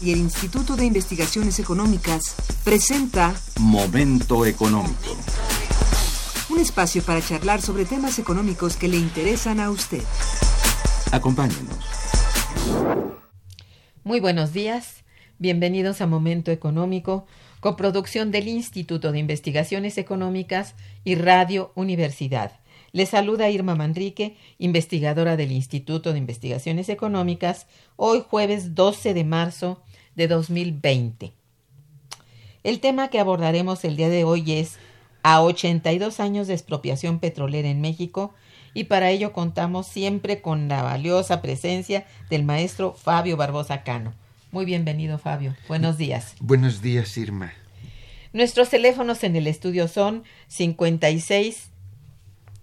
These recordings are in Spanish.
y el Instituto de Investigaciones Económicas presenta Momento económico. Un espacio para charlar sobre temas económicos que le interesan a usted. Acompáñenos. Muy buenos días. Bienvenidos a Momento Económico, coproducción del Instituto de Investigaciones Económicas y Radio Universidad. Les saluda Irma Manrique, investigadora del Instituto de Investigaciones Económicas, hoy jueves 12 de marzo de 2020. El tema que abordaremos el día de hoy es a 82 años de expropiación petrolera en México y para ello contamos siempre con la valiosa presencia del maestro Fabio Barbosa Cano. Muy bienvenido Fabio. Buenos días. Buenos días Irma. Nuestros teléfonos en el estudio son 56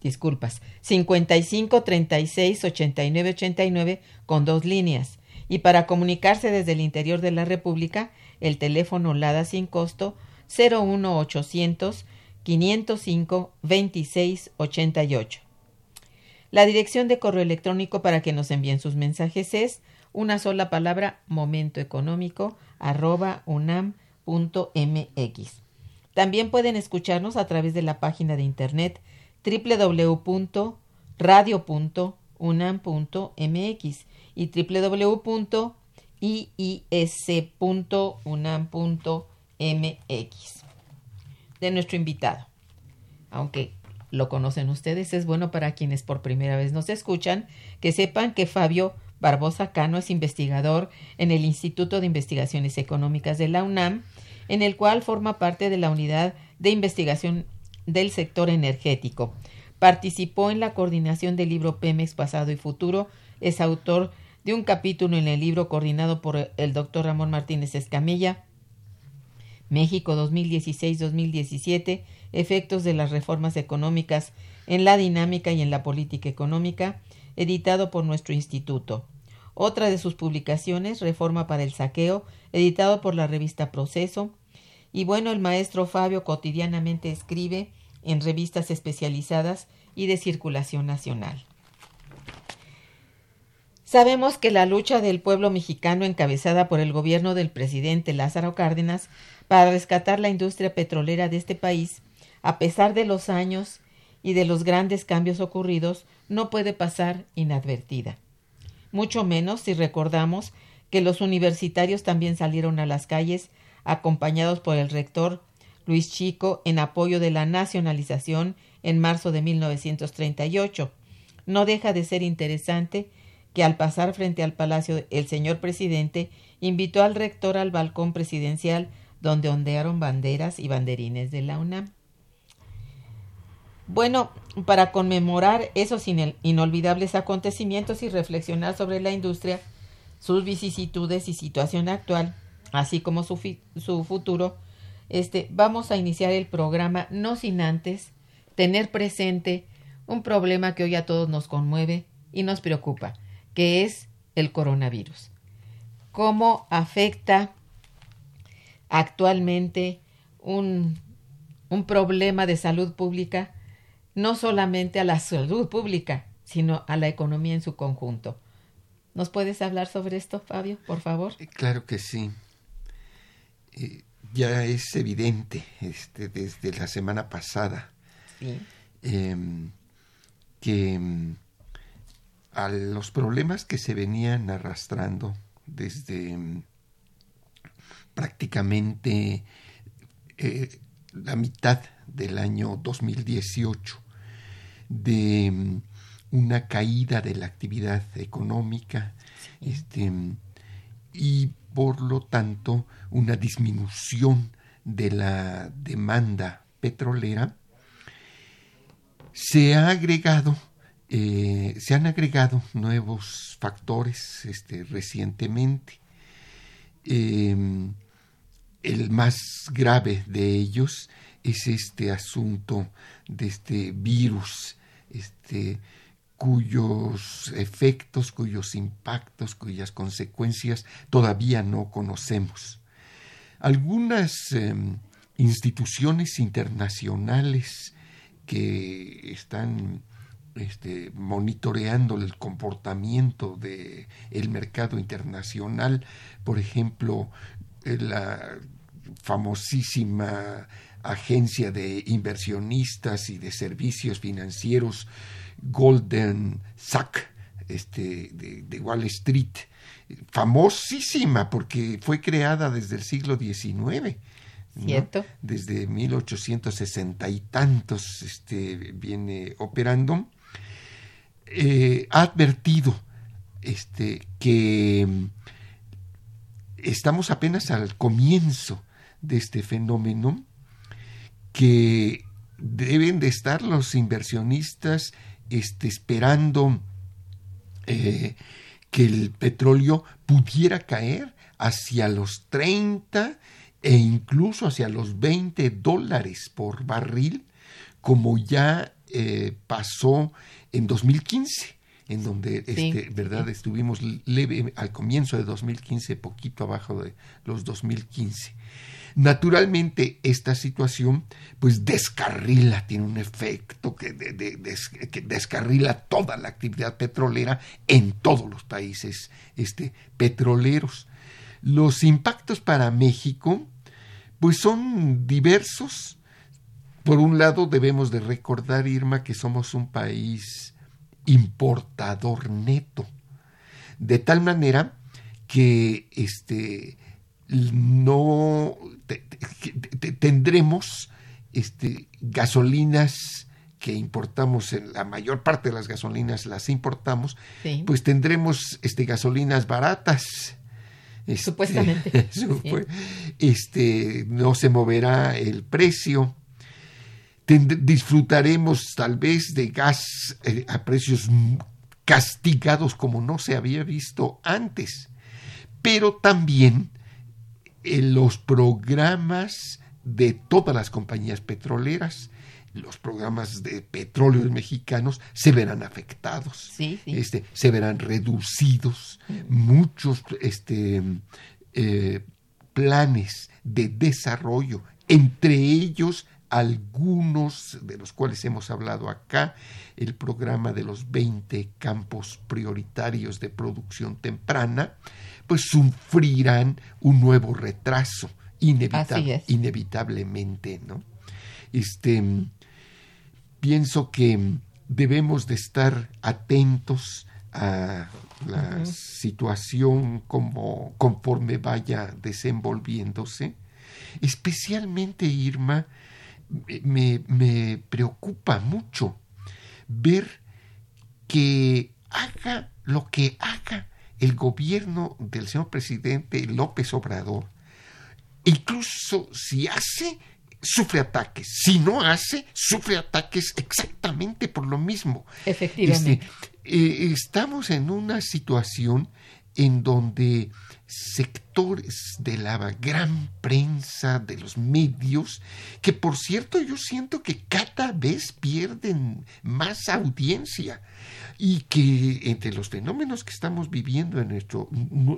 disculpas, 55 36 89 89 con dos líneas. Y para comunicarse desde el interior de la República, el teléfono LADA sin costo 01800 505 26 88. La dirección de correo electrónico para que nos envíen sus mensajes es una sola palabra momentoeconómico arroba unam.mx. También pueden escucharnos a través de la página de internet www.radio.unam.mx y www.iis.unam.mx de nuestro invitado. Aunque lo conocen ustedes, es bueno para quienes por primera vez nos escuchan que sepan que Fabio Barbosa Cano es investigador en el Instituto de Investigaciones Económicas de la UNAM, en el cual forma parte de la unidad de investigación del sector energético. Participó en la coordinación del libro Pemex Pasado y Futuro, es autor de un capítulo en el libro coordinado por el doctor Ramón Martínez Escamilla, México 2016-2017, efectos de las reformas económicas en la dinámica y en la política económica, editado por nuestro instituto. Otra de sus publicaciones, Reforma para el Saqueo, editado por la revista Proceso, y bueno, el maestro Fabio cotidianamente escribe en revistas especializadas y de circulación nacional. Sabemos que la lucha del pueblo mexicano encabezada por el gobierno del presidente Lázaro Cárdenas para rescatar la industria petrolera de este país, a pesar de los años y de los grandes cambios ocurridos, no puede pasar inadvertida. Mucho menos si recordamos que los universitarios también salieron a las calles acompañados por el rector Luis Chico en apoyo de la nacionalización en marzo de 1938. No deja de ser interesante que al pasar frente al palacio el señor presidente invitó al rector al balcón presidencial donde ondearon banderas y banderines de la UNAM. Bueno, para conmemorar esos inolvidables acontecimientos y reflexionar sobre la industria, sus vicisitudes y situación actual, así como su, su futuro, este, vamos a iniciar el programa no sin antes tener presente un problema que hoy a todos nos conmueve y nos preocupa, que es el coronavirus. ¿Cómo afecta actualmente un, un problema de salud pública no solamente a la salud pública, sino a la economía en su conjunto? ¿Nos puedes hablar sobre esto, Fabio, por favor? Eh, claro que sí. Eh, ya es evidente este, desde la semana pasada em, que em, a los problemas que se venían arrastrando desde em, prácticamente eh, la mitad del año 2018 de una caída de la actividad económica este, y por lo tanto una disminución de la demanda petrolera, se ha agregado, eh, se han agregado nuevos factores este, recientemente. Em, el más grave de ellos es este asunto de este virus, este, cuyos efectos, cuyos impactos, cuyas consecuencias todavía no conocemos. Algunas em, instituciones internacionales que están este, monitoreando el comportamiento del el mercado internacional, por ejemplo, eh, la famosísima agencia de inversionistas y de servicios financieros Golden Sachs este, de, Wall Street, famosísima porque fue creada desde el siglo XIX. ¿Cierto? Desde 1860 y tantos este, viene operando. Eh, ha advertido este, que estamos apenas al comienzo de este fenómeno, que deben de estar los inversionistas este, esperando eh, que el petróleo pudiera caer hacia los 30 e incluso hacia los 20 dólares por barril, como ya eh, pasó en 2015 en donde este, verdad estuvimos leve al comienzo de 2015 poquito abajo de los 2015 Naturalmente, esta situación pues descarrila, tiene un efecto que, descarrila toda la actividad petrolera en todos los países este, petroleros. Los impactos para México pues son diversos. Por un lado, debemos de recordar, Irma, que somos un país importador neto, de tal manera que este, no tendremos este, gasolinas que importamos, en la mayor parte de las gasolinas las importamos, pues tendremos este, gasolinas baratas. Este, Supuestamente. este, no se moverá el precio. Disfrutaremos tal vez de gas eh, a precios castigados como no se había visto antes. Pero también los programas de todas las compañías petroleras, los programas de petróleo mexicanos se verán afectados, Este, se verán reducidos, muchos este, eh, planes de desarrollo, entre ellos algunos de los cuales hemos hablado acá, el programa de los 20 campos prioritarios de producción temprana, pues sufrirán un nuevo retraso, inevitablemente, ¿no? Este, pienso que debemos de estar atentos a la situación como conforme vaya desenvolviéndose. Especialmente, Irma, me, me preocupa mucho ver que haga lo que haga el gobierno del señor presidente López Obrador, incluso si hace, sufre ataques. Si no hace, sufre ataques exactamente por lo mismo. Efectivamente. Este, eh, estamos en una situación en donde sectores de la gran prensa, de los medios, que por cierto yo siento que cada vez pierden más audiencia y que entre los fenómenos que estamos viviendo en nuestro,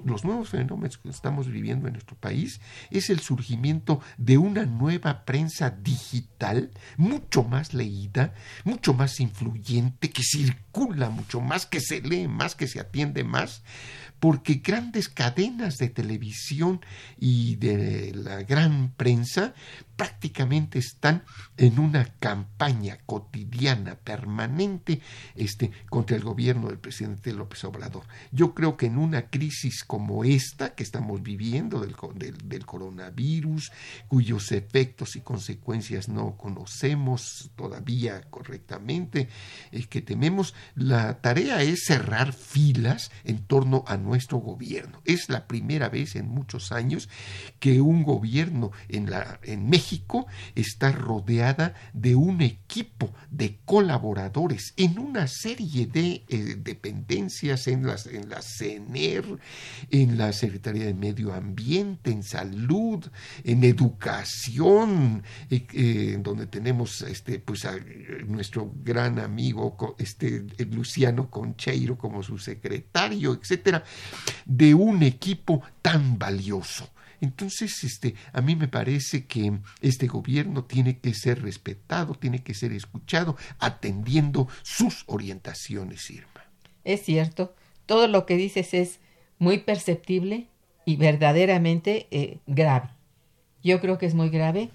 los nuevos fenómenos que estamos viviendo en nuestro país, es el surgimiento de una nueva prensa digital, mucho más leída, mucho más influyente, que circula mucho más, que se lee más, que se atiende más, porque grandes cadenas de televisión y de la gran prensa prácticamente están en una campaña cotidiana, permanente, este, contra el gobierno del presidente López Obrador. Yo creo que en una crisis como esta que estamos viviendo del, del, coronavirus, cuyos efectos y consecuencias no conocemos todavía correctamente, eh, que tememos, la tarea es cerrar filas en torno a nuestro gobierno. Es la primera vez en muchos años que un gobierno en, la, en México México está rodeada de un equipo de colaboradores en una serie de eh, dependencias en, en la CENER, en la Secretaría de Medio Ambiente, en salud, en educación, eh, eh, donde tenemos este, pues, a nuestro gran amigo este, Luciano Concheiro como su secretario, etcétera, de un equipo tan valioso. Entonces, este, a mí me parece que este gobierno tiene que ser respetado, tiene que ser escuchado, atendiendo sus orientaciones, Irma. Es cierto, todo lo que dices es muy perceptible y verdaderamente eh, grave. Yo creo que es muy grave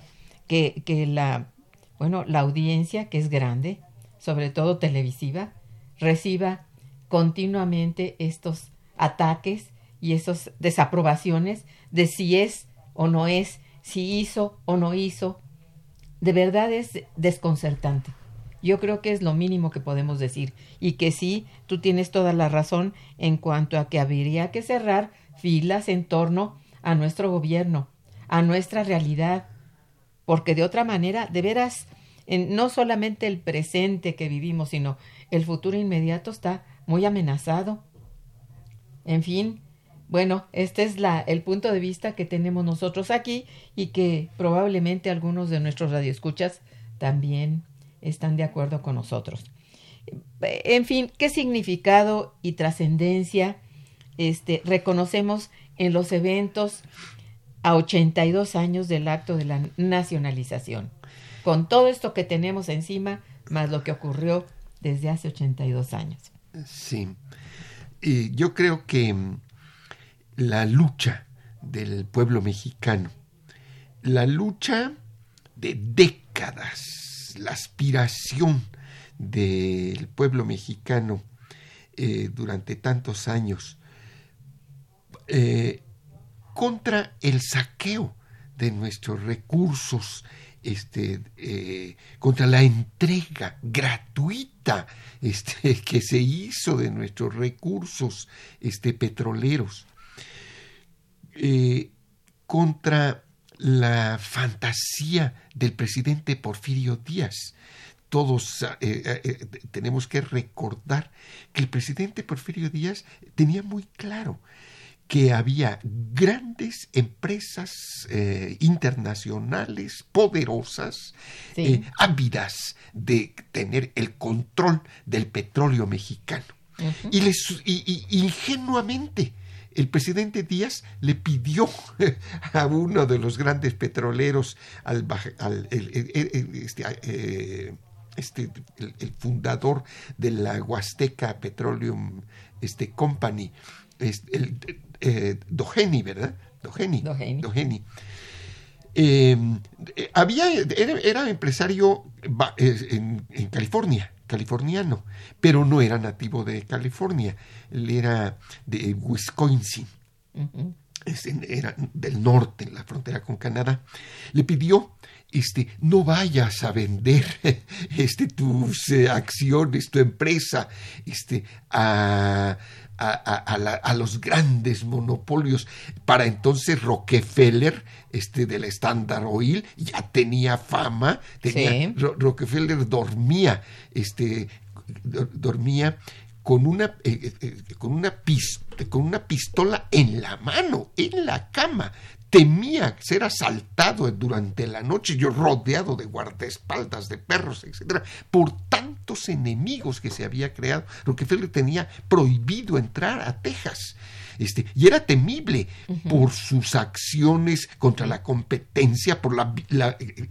que, que la, bueno, la audiencia, que es grande, sobre todo televisiva, reciba continuamente estos ataques y esas desaprobaciones de si es o no es, si hizo o no hizo. De verdad es desconcertante. Yo creo que es lo mínimo que podemos decir y que sí, tú tienes toda la razón en cuanto a que habría que cerrar filas en torno a nuestro gobierno, a nuestra realidad, porque de otra manera, de veras, en, no solamente el presente que vivimos, sino el futuro inmediato está muy amenazado. En fin, bueno, este es la, el punto de vista que tenemos nosotros aquí y que probablemente algunos de nuestros radioescuchas también están de acuerdo con nosotros. En fin, ¿qué significado y trascendencia este, reconocemos en los eventos a 82 años del acto de la nacionalización? Con todo esto que tenemos encima, más lo que ocurrió desde hace 82 años. Sí, y yo creo que la lucha del pueblo mexicano, la lucha de décadas, la aspiración del pueblo mexicano eh, durante tantos años eh, contra el saqueo de nuestros recursos, este, eh, contra la entrega gratuita este, que se hizo de nuestros recursos este, petroleros. Eh, contra la fantasía del presidente Porfirio Díaz. Todos eh, eh, tenemos que recordar que el presidente Porfirio Díaz tenía muy claro que había grandes empresas internacionales poderosas, ávidas de tener el control del petróleo mexicano. y, les, y, ingenuamente el presidente Díaz le pidió a uno de los grandes petroleros, al, este, eh, este, el, fundador de la Huasteca Petroleum este, Company, este, el, eh, Dogeni, ¿verdad? Dogeni. Dogeni. Em, había, era, empresario en, en California californiano, pero no era nativo de California, él era de Wisconsin. era del norte, en la frontera con Canadá, le pidió, este, no vayas a vender este, tus eh, acciones, tu empresa, este, a, a, los grandes monopolios. Para entonces Rockefeller, este del Standard Oil, ya tenía fama, tenía, Rockefeller dormía, este, dormía con una, eh, eh, con, una con una pistola en la mano, en la cama, temía ser asaltado durante la noche, yo rodeado de guardaespaldas, de perros, etcétera, por tantos enemigos que se había creado. Rockefeller tenía prohibido entrar a Texas. Este, y era temible por sus acciones contra la competencia, por la,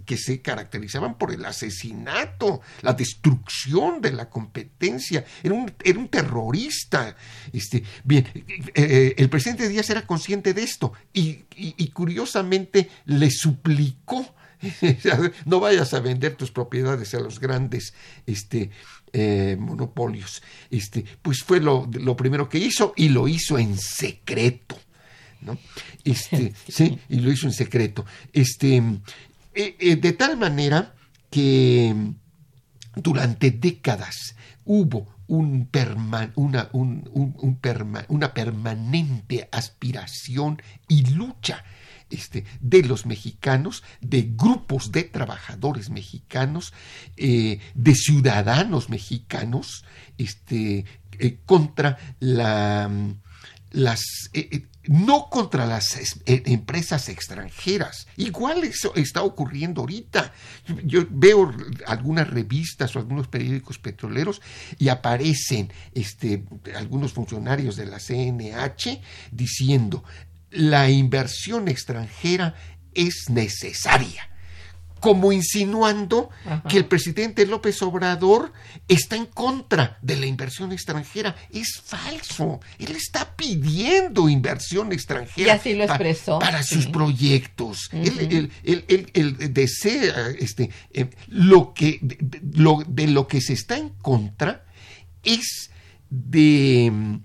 que se caracterizaban por el asesinato, la destrucción de la competencia. Era un, era un terrorista. Este, bien, eh, eh, el presidente Díaz era consciente de esto y, curiosamente le suplicó no vayas a vender tus propiedades a los grandes este, eh, monopolios. Este, pues fue lo, primero que hizo y lo hizo en secreto. ¿no? Este, sí, y lo hizo en secreto. Este, eh, eh, de tal manera que durante décadas hubo un una, una permanente aspiración y lucha este, de los mexicanos, de grupos de trabajadores mexicanos, eh, de ciudadanos mexicanos, este, eh, contra la, las, eh, no contra las empresas extranjeras. Igual eso está ocurriendo ahorita. Yo veo algunas revistas o algunos periódicos petroleros y aparecen este, algunos funcionarios de la CNH diciendo la inversión extranjera es necesaria como insinuando que el presidente López Obrador está en contra de la inversión extranjera. Es falso. Él está pidiendo inversión extranjera para sus proyectos. él, desea este, eh, lo que, de, lo, de lo que se está en contra es de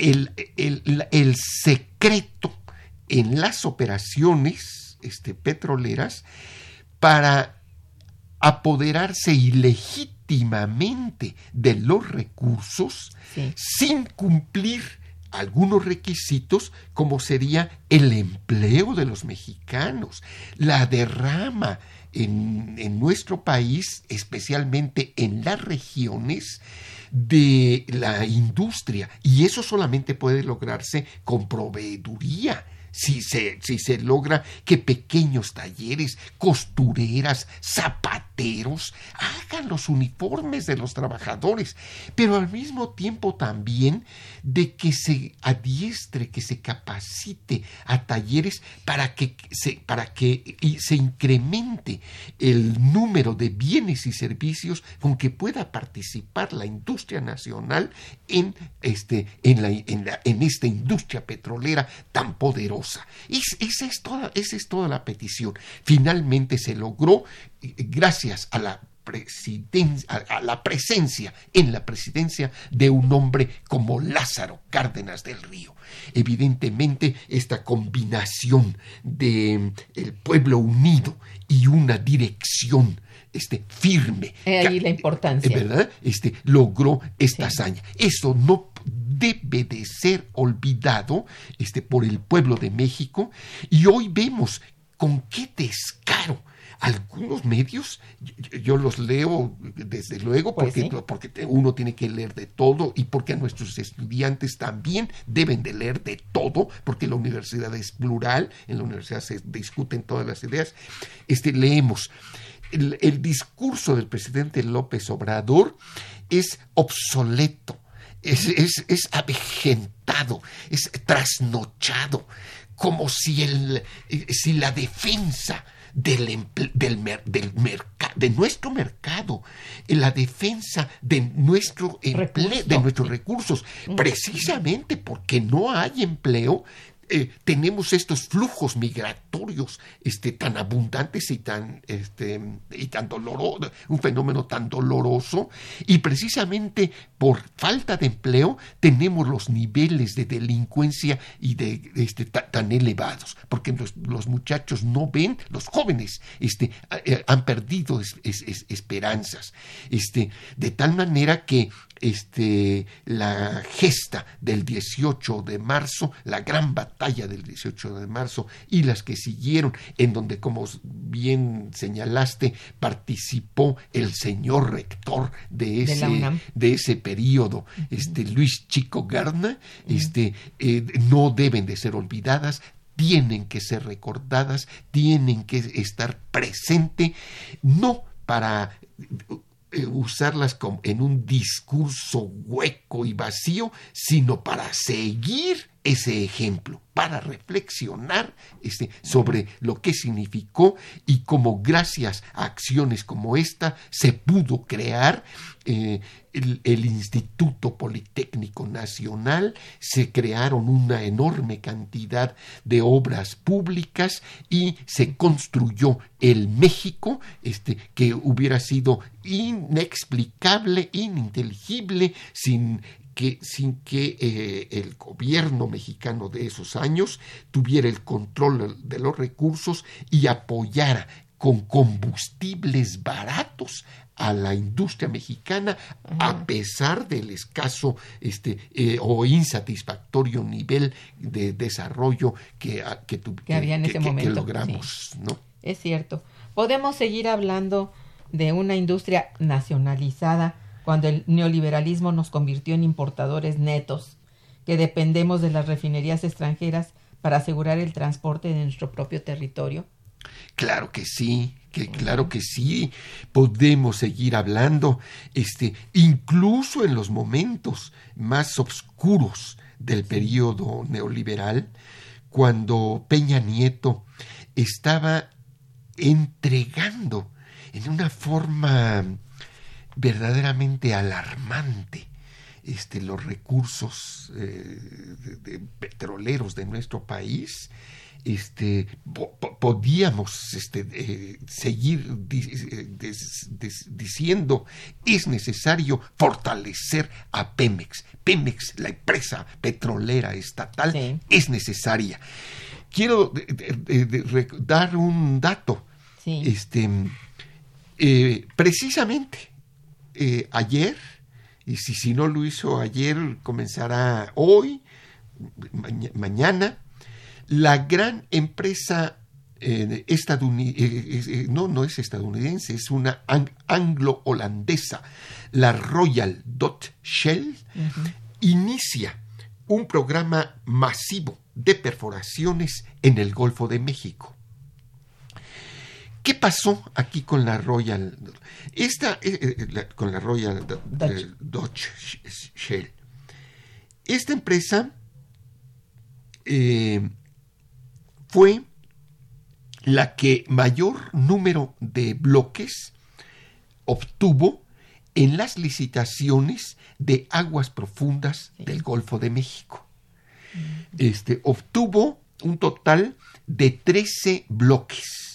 mm, el, el secreto en las operaciones este, petroleras para apoderarse ilegítimamente de los recursos sin cumplir algunos requisitos como sería el empleo de los mexicanos, la derrama en, en nuestro país, especialmente en las regiones, de la industria. Y eso solamente puede lograrse con proveeduría si se, si se logra que pequeños talleres, costureras, zapateros hagan los uniformes de los trabajadores, pero al mismo tiempo también de que se adiestre, que se capacite a talleres para que se, para que se incremente el número de bienes y servicios con que pueda participar la industria nacional en, este, en, la, en, la, en esta industria petrolera tan poderosa esa, es toda, esa es toda la petición. Finalmente se logró eh, gracias a la a la presencia en la presidencia de un hombre como Lázaro Cárdenas del Río. Evidentemente, esta combinación de mm, el pueblo unido y una dirección este, firme. ahí la importancia. ¿Verdad? Este, logró esta hazaña. Eso no debe de ser olvidado este, por el pueblo de México y hoy vemos con qué descaro algunos medios, yo, los leo desde luego pues porque, porque uno tiene que leer de todo y porque nuestros estudiantes también deben de leer de todo, porque la universidad es plural, en la universidad se discuten todas las ideas. Este, leemos, el, el discurso del presidente López Obrador es obsoleto es, es, es avejentado, es trasnochado, como si, el, si la defensa del, del, del de nuestro mercado, la defensa de nuestro empleo, de nuestros recursos, precisamente porque no hay empleo, eh, tenemos estos flujos migratorios este, tan abundantes y tan, este, y tan doloroso, un fenómeno tan doloroso, y precisamente por falta de empleo tenemos los niveles de delincuencia y de este, tan elevados, porque los, muchachos no ven, los jóvenes este, eh, han perdido esperanzas, este, de tal manera que este, la gesta del 18 de marzo, la gran batalla del 18 de marzo y las que siguieron, en donde, como bien señalaste, participó el señor rector de ese, de, ese periodo, este, Luis Chico Garna, este, eh, no deben de ser olvidadas, tienen que ser recordadas, tienen que estar presente, no para usarlas en un discurso hueco y vacío, sino para seguir ese ejemplo, para reflexionar este, sobre lo que significó y cómo gracias a acciones como esta se pudo crear eh, el, Instituto Politécnico Nacional, se crearon una enorme cantidad de obras públicas y se construyó el México, este, que hubiera sido inexplicable, ininteligible, sin que, sin que eh, el gobierno mexicano de esos años tuviera el control de los recursos y apoyara con combustibles baratos a la industria mexicana a pesar del escaso este, eh, o insatisfactorio nivel de desarrollo que, que, había en ese momento. logramos. ¿no? Es cierto. Podemos seguir hablando de una industria nacionalizada cuando el neoliberalismo nos convirtió en importadores netos, que dependemos de las refinerías extranjeras para asegurar el transporte de nuestro propio territorio? Claro que sí, que claro que sí, podemos seguir hablando, este, incluso en los momentos más oscuros del periodo neoliberal, cuando Peña Nieto estaba entregando en una forma verdaderamente alarmante este, los recursos eh, petroleros de nuestro país, este, podíamos este, eh, seguir eh, diciendo es necesario fortalecer a Pemex. Pemex, la empresa petrolera estatal, es necesaria. Quiero dar un dato. Este, precisamente ayer y si, si no lo hizo ayer, comenzará hoy, mañana. La gran empresa eh, estadounidense, eh, eh, no, no es estadounidense, es una anglo-holandesa, la Royal Dutch Shell, inicia un programa masivo de perforaciones en el Golfo de México. ¿Qué pasó aquí con la Royal? Esta, eh, eh, con la Royal Dutch, Shell. Esta empresa eh, fue la que mayor número de bloques obtuvo en las licitaciones de aguas profundas del Golfo de México. Este, obtuvo un total de 13 bloques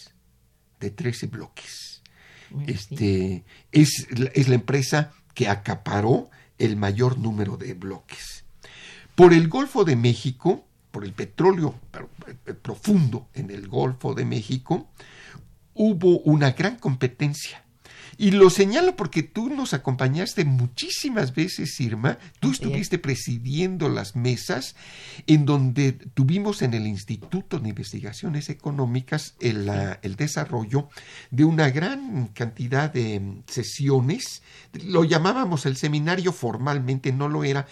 de 13 bloques. Este, es, es la empresa que acaparó el mayor número de bloques. Por el Golfo de México, por el petróleo eh, profundo en el Golfo de México, hubo una gran competencia y lo señalo porque tú nos acompañaste muchísimas veces, Irma. Tú estuviste presidiendo las mesas en donde tuvimos en el Instituto de Investigaciones Económicas el, el desarrollo de una gran cantidad de sesiones. Lo llamábamos el seminario formalmente, no lo era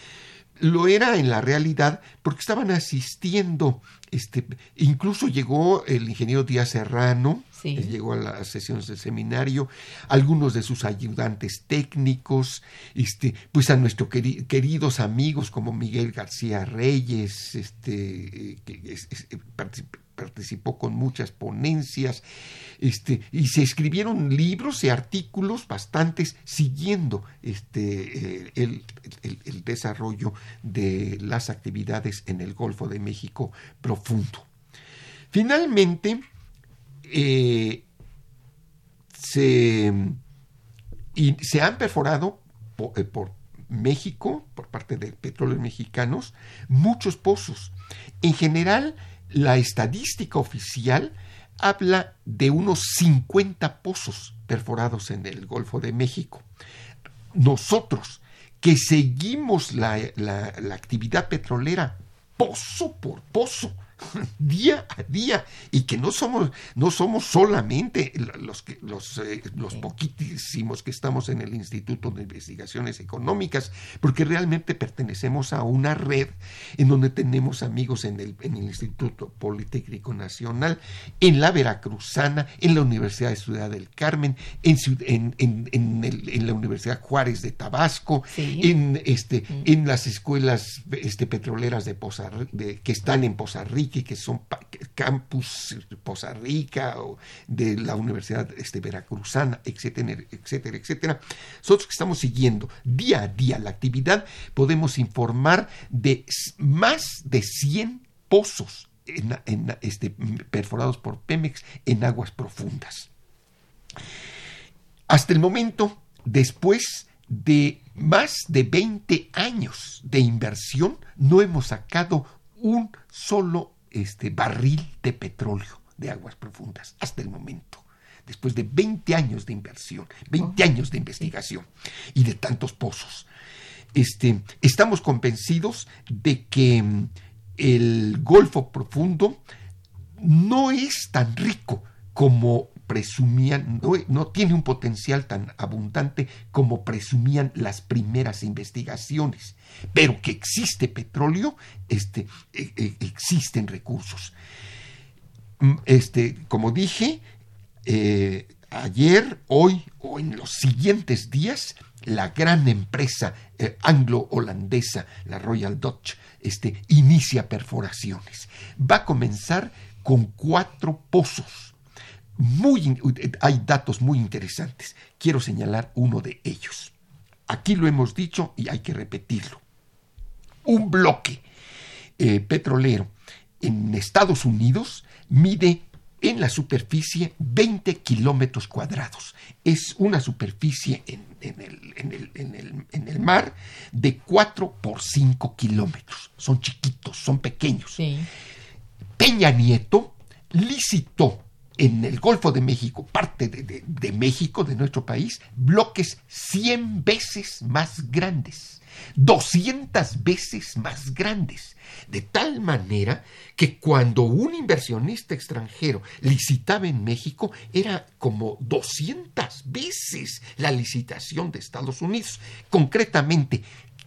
lo era en la realidad porque estaban asistiendo, este, incluso llegó el ingeniero Díaz Serrano, llegó a las sesiones del seminario, algunos de sus ayudantes técnicos, este, pues a nuestros queridos amigos como Miguel García Reyes, este, eh, que participó con muchas ponencias, este, y se escribieron libros y artículos bastantes siguiendo este, eh, el, desarrollo de las actividades en el Golfo de México profundo. Finalmente, eh, se, y se han perforado eh, por, México, por parte de petróleos mexicanos, muchos pozos. En general, la estadística oficial habla de unos 50 pozos perforados en el Golfo de México. Nosotros, que seguimos la, la actividad petrolera pozo por pozo, día a día. Y que no somos no somos solamente los que los, eh, los poquitísimos que estamos en el Instituto de Investigaciones Económicas porque realmente pertenecemos a una red en donde tenemos amigos en el, en el Instituto Politécnico Nacional en la Veracruzana en la Universidad de Ciudad del Carmen en, en, en, la Universidad Juárez de Tabasco en este en las escuelas este, petroleras de, Poza, de que están en Poza Rica que son campus Poza Rica o de la Universidad este, Veracruzana, etcétera, etcétera, etcétera. Nosotros que estamos siguiendo día a día la actividad, podemos informar de más de 100 pozos este, perforados por Pemex en aguas profundas. Hasta el momento, después de más de 20 años de inversión, no hemos sacado un solo este barril de petróleo de aguas profundas hasta el momento. después de 20 años de inversión, 20 años de investigación y de tantos pozos. Este, estamos convencidos de que mm, el Golfo Profundo no es tan rico como presumían, no, tiene un potencial tan abundante como presumían las primeras investigaciones, pero que existe petróleo, este, e, e, existen recursos. Mm, este, como dije, eh, ayer, hoy o en los siguientes días, la gran empresa eh, anglo-holandesa, la Royal Dutch, este, inicia perforaciones. Va a comenzar con cuatro pozos. Muy, hay datos muy interesantes. Quiero señalar uno de ellos. Aquí lo hemos dicho y hay que repetirlo. Un bloque eh, petrolero en Estados Unidos mide en la superficie 20 kilómetros cuadrados. Es una superficie en, el, mar de 4 por 5 kilómetros. Son chiquitos, son pequeños. Peña Nieto licitó en el Golfo de México, parte de, de México, de nuestro país, bloques 100 veces más grandes. 200 veces más grandes, de tal manera que cuando un inversionista extranjero licitaba en México era como 200 veces la licitación de Estados Unidos. Concretamente,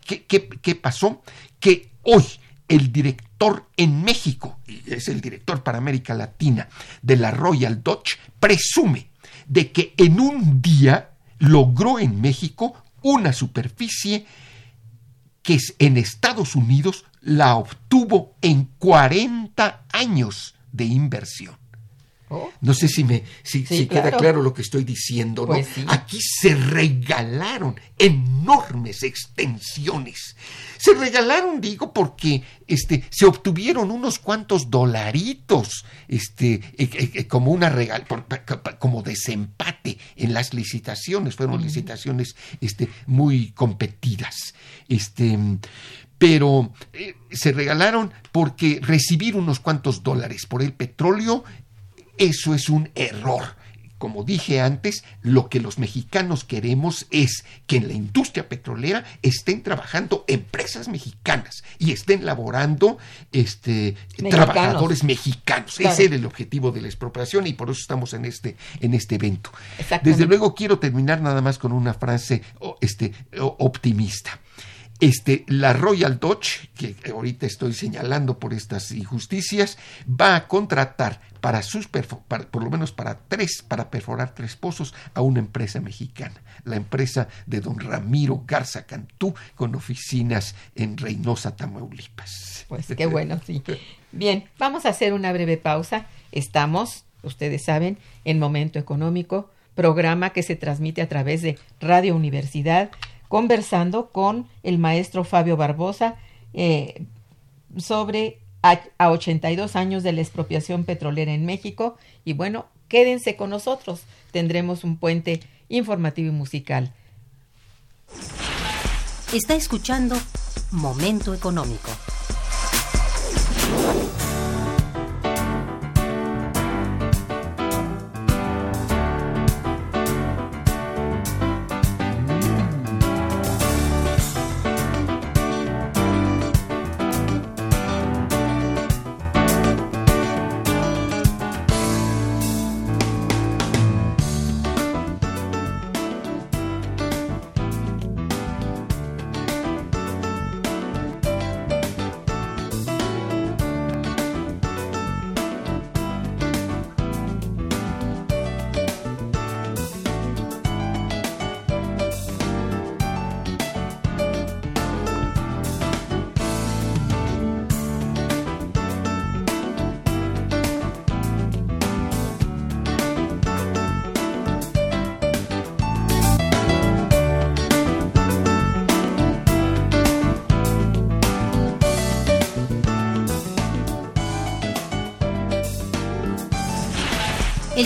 ¿qué, pasó? Que hoy el director en México, y es el director para América Latina de la Royal Dutch, presume de que en un día logró en México una superficie que en Estados Unidos la obtuvo en 40 años de inversión. Oh. No sé si me si, queda claro lo que estoy diciendo. Pues Aquí se regalaron enormes extensiones. Se regalaron, digo, porque este, se obtuvieron unos cuantos dolaritos, este, e, e, e, como una regal, como desempate en las licitaciones. Fueron licitaciones este, muy competidas. Este, pero eh, se regalaron porque recibir unos cuantos dólares por el petróleo eso es un error. Como dije antes, lo que los mexicanos queremos es que en la industria petrolera estén trabajando empresas mexicanas y estén laborando este, trabajadores mexicanos. Ese era el objetivo de la expropiación y por eso estamos en este, en este evento. Desde luego quiero terminar nada más con una frase este, optimista. Este, la Royal Dutch, que ahorita estoy señalando por estas injusticias, va a contratar para sus por lo menos para tres, para perforar tres pozos a una empresa mexicana, la empresa de don Ramiro Garza Cantú, con oficinas en Reynosa, Tamaulipas. Pues qué bueno, sí. Bien, vamos a hacer una breve pausa. Estamos, ustedes saben, en Momento Económico, programa que se transmite a través de Radio Universidad conversando con el maestro Fabio Barbosa eh, sobre a, a 82 años de la expropiación petrolera en México. Y bueno, quédense con nosotros. Tendremos un puente informativo y musical. Está escuchando Momento Económico.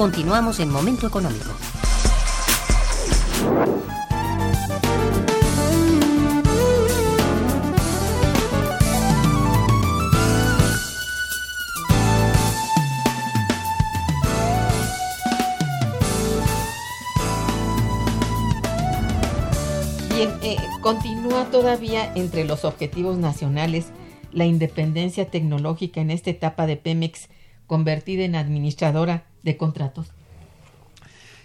Continuamos en Momento Económico. Bien, eh, continúa todavía entre los objetivos nacionales la independencia tecnológica en esta etapa de Pemex convertida en administradora de contratos.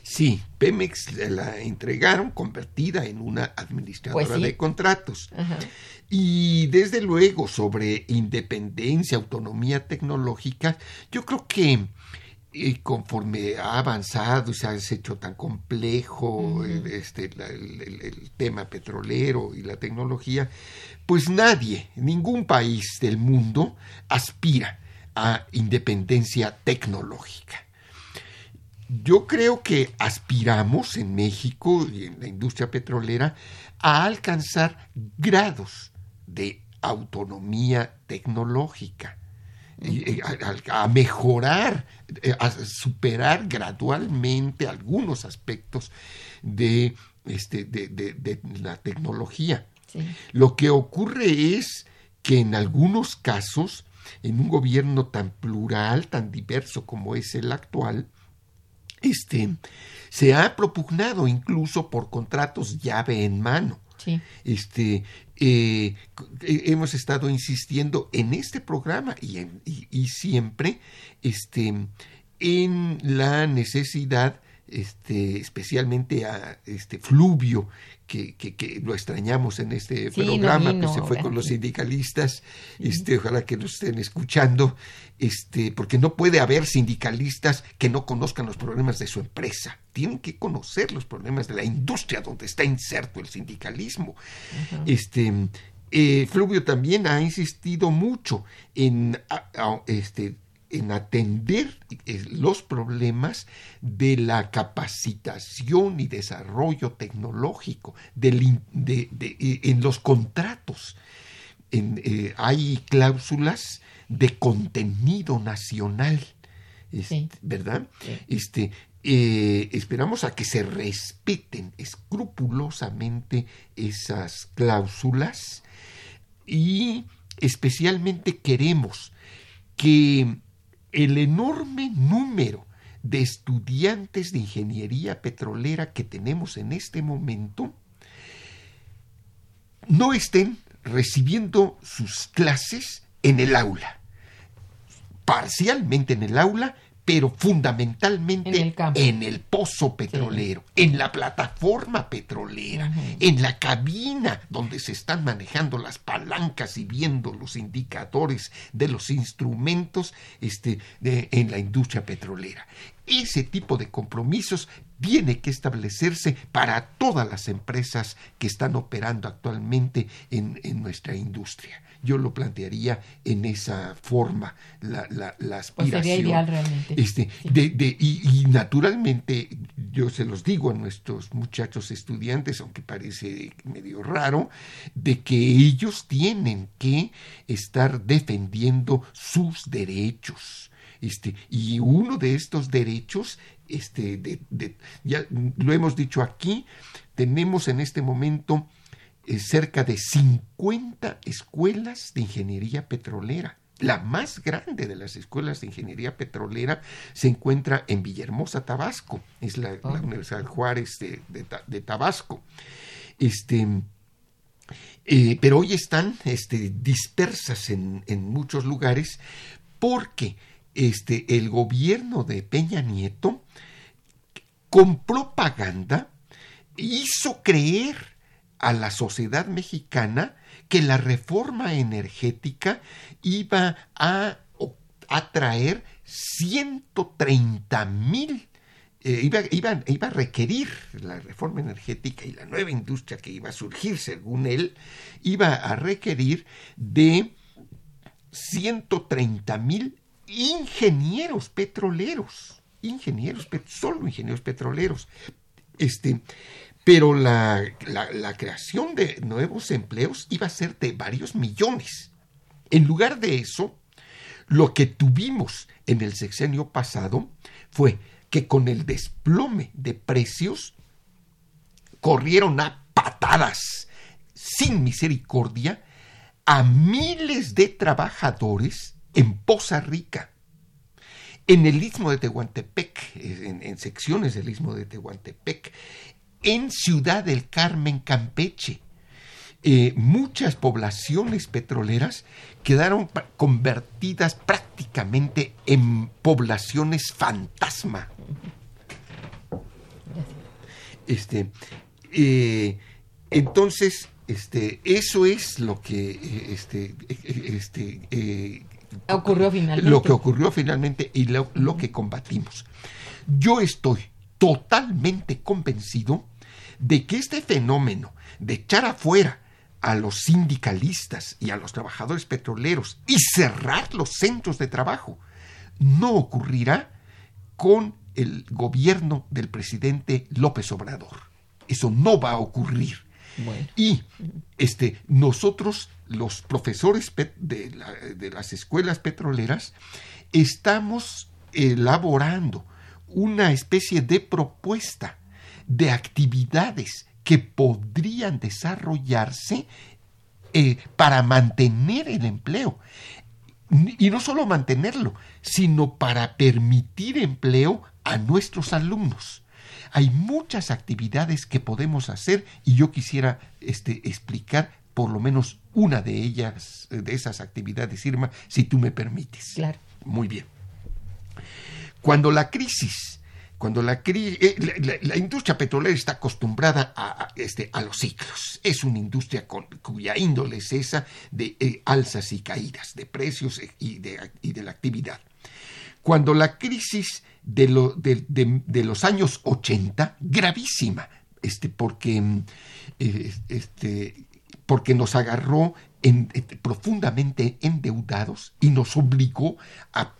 Sí, Pemex la entregaron convertida en una administradora Pues sí. de contratos. Ajá. Y desde luego sobre independencia, autonomía tecnológica, yo creo que eh, conforme ha avanzado y se ha hecho tan complejo este, la- el- el- el tema petrolero y la tecnología, pues nadie, ningún país del mundo aspira a independencia tecnológica. Yo creo que aspiramos en México y en la industria petrolera a alcanzar grados de autonomía tecnológica, y, eh, a, mejorar, eh, a superar gradualmente algunos aspectos de, este, de- de- de la tecnología. Sí. Lo que ocurre es que en algunos casos, en un gobierno tan plural, tan diverso como es el actual, este, se ha propugnado incluso por contratos llave en mano. Sí. Este, eh, eh, hemos estado insistiendo en este programa y, en- y- y siempre este, en la necesidad, este, especialmente a este Fluvio, que, que- que lo extrañamos en este Sí, no programa, vino pues se fue con los sindicalistas, este, ojalá que nos estén escuchando, este, porque no puede haber sindicalistas que no conozcan los problemas de su empresa. Tienen que conocer los problemas de la industria donde está inserto el sindicalismo. Este, eh, Fluvio también ha insistido mucho en, a- a- este, en atender eh, los problemas de la capacitación y desarrollo tecnológico, del de- de- eh, en los contratos. En, eh, hay cláusulas de contenido nacional, este, Sí. ¿verdad? Sí. Este, eh, esperamos a que se respeten escrupulosamente esas cláusulas y especialmente queremos que el enorme número de estudiantes de ingeniería petrolera que tenemos en este momento no estén recibiendo sus clases en el aula, parcialmente en el aula, pero fundamentalmente En el campo. en el pozo petrolero, en la plataforma petrolera, en la cabina donde se están manejando las palancas y viendo los indicadores de los instrumentos este, de- en la industria petrolera. Ese tipo de compromisos tiene que establecerse para todas las empresas que están operando actualmente en, en nuestra industria. Yo lo plantearía en esa forma, la, la, la Pues aspiración. sería ideal realmente. Este, Sí. de, de- y, y naturalmente, yo se los digo a nuestros muchachos estudiantes, aunque parece medio raro, de que ellos tienen que estar defendiendo sus derechos. Este, y uno de estos derechos, este, de, de- ya lo hemos dicho aquí, tenemos en este momento eh, cerca de 50 escuelas de ingeniería petrolera. La más grande de las escuelas de ingeniería petrolera se encuentra en Villahermosa, Tabasco. Es la, la Ah. Universidad Juárez de, de Ta- de Tabasco. Este, eh, pero hoy están este, dispersas en, en muchos lugares porque este, el gobierno de Peña Nieto con propaganda hizo creer a la sociedad mexicana que la reforma energética iba a atraer 130 mil, eh, iba, iba, iba a requerir la reforma energética y la nueva industria que iba a surgir, según él, iba a requerir de 130 mil ingenieros petroleros, ingenieros, solo ingenieros petroleros. Este, pero la, la- la creación de nuevos empleos iba a ser de varios millones. En lugar de eso, lo que tuvimos en el sexenio pasado fue que con el desplome de precios corrieron a patadas sin misericordia a miles de trabajadores en Poza Rica, en el istmo de Tehuantepec, en, secciones del istmo de Tehuantepec, en Ciudad del Carmen, Campeche. Eh, muchas poblaciones petroleras quedaron convertidas prácticamente en poblaciones fantasma. Este, eh, entonces, este, eso es lo que eh, este, este, ocurrió finalmente. Lo que ocurrió finalmente y lo, que combatimos. Yo estoy totalmente convencido de que este fenómeno de echar afuera a los sindicalistas y a los trabajadores petroleros y cerrar los centros de trabajo no ocurrirá con el gobierno del presidente López Obrador. Eso no va a ocurrir. Y este, nosotros, los profesores de, las escuelas petroleras, estamos elaborando una especie de propuesta de actividades que podrían desarrollarse eh, para mantener el empleo. Y no solo mantenerlo, sino para permitir empleo a nuestros alumnos. Hay muchas actividades que podemos hacer y yo quisiera este, explicar por lo menos una de ellas, de esas actividades, Irma, si tú me permites. Claro. Muy bien. Cuando la crisis, cuando la, eh, la, industria petrolera está acostumbrada a, este, a los ciclos, es una industria cuya índole es esa de eh, alzas y caídas de precios y de, y de la actividad. Cuando la crisis de, de, los años 80, gravísima, este, porque, mm, eh, este, porque nos agarró en, profundamente endeudados y nos obligó a,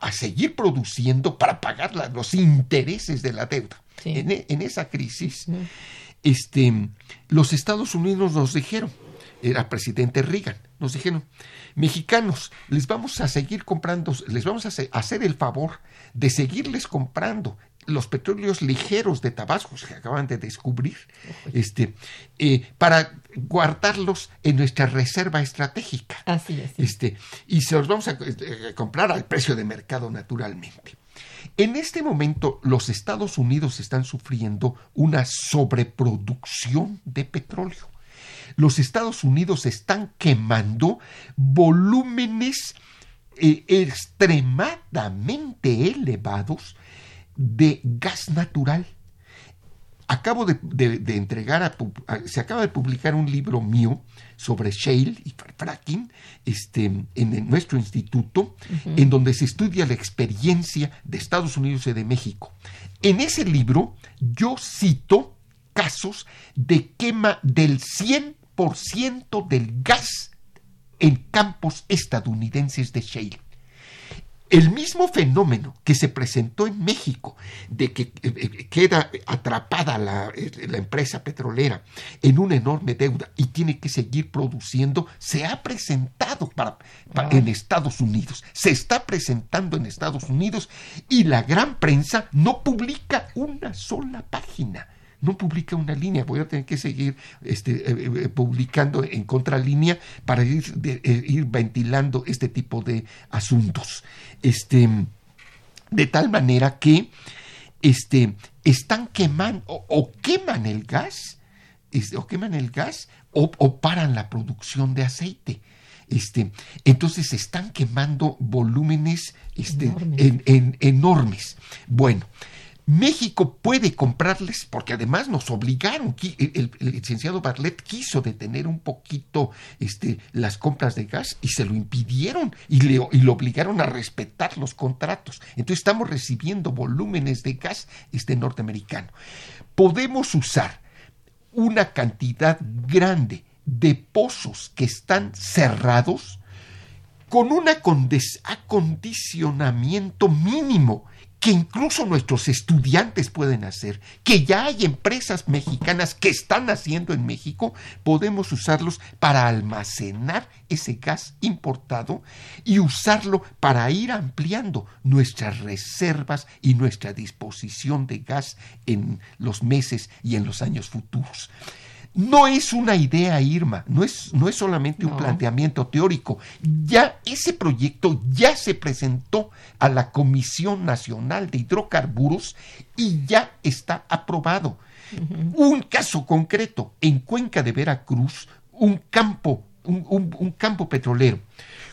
a, seguir produciendo para pagar los intereses de la deuda. En, en, esa crisis, este, los Estados Unidos nos dijeron, era presidente Reagan, nos dijeron, mexicanos, les vamos a seguir comprando, les vamos a hacer el favor de seguirles comprando los petróleos ligeros de Tabasco que acaban de descubrir, este, eh, para guardarlos en nuestra reserva estratégica. Así es. Este, y se los vamos a eh, comprar al precio de mercado naturalmente. En este momento los Estados Unidos están sufriendo una sobreproducción de petróleo los Estados Unidos están quemando volúmenes eh, extremadamente elevados de gas natural. Acabo de, entregar, a, se acaba de publicar un libro mío sobre shale y fracking este, en, nuestro instituto, en donde se estudia la experiencia de Estados Unidos y de México. En ese libro yo cito casos de quema del 100% del gas en campos estadounidenses de shale. El mismo fenómeno que se presentó en México, de que eh, eh, queda atrapada la, eh, la, empresa petrolera en una enorme deuda y tiene que seguir produciendo, se ha presentado para, en Estados Unidos. Se está presentando en Estados Unidos y la gran prensa no publica una sola página no publica una línea, voy a tener que seguir este, eh, eh, publicando en contralínea para ir, eh, ir, ventilando este tipo de asuntos. Este, de tal manera que este, están quemando o, queman el gas, este, o queman el gas o, paran la producción de aceite. Este, entonces se están quemando volúmenes este, enormes. Bueno, México puede comprarles, porque además nos obligaron, el, licenciado Barlet quiso detener un poquito este, las compras de gas y se lo impidieron y, le, y lo obligaron a respetar los contratos. Entonces estamos recibiendo volúmenes de gas este, norteamericano. Podemos usar una cantidad grande de pozos que están cerrados con un acondicionamiento mínimo que incluso nuestros estudiantes pueden hacer, que ya hay empresas mexicanas que están haciendo en México, podemos usarlos para almacenar ese gas importado y usarlo para ir ampliando nuestras reservas y nuestra disposición de gas en los meses y en los años futuros. No es una idea, Irma, no es, no es solamente un planteamiento teórico. Ya ese proyecto ya se presentó a la Comisión Nacional de Hidrocarburos y ya está aprobado. Un caso concreto, en Cuenca de Veracruz, un campo, un campo petrolero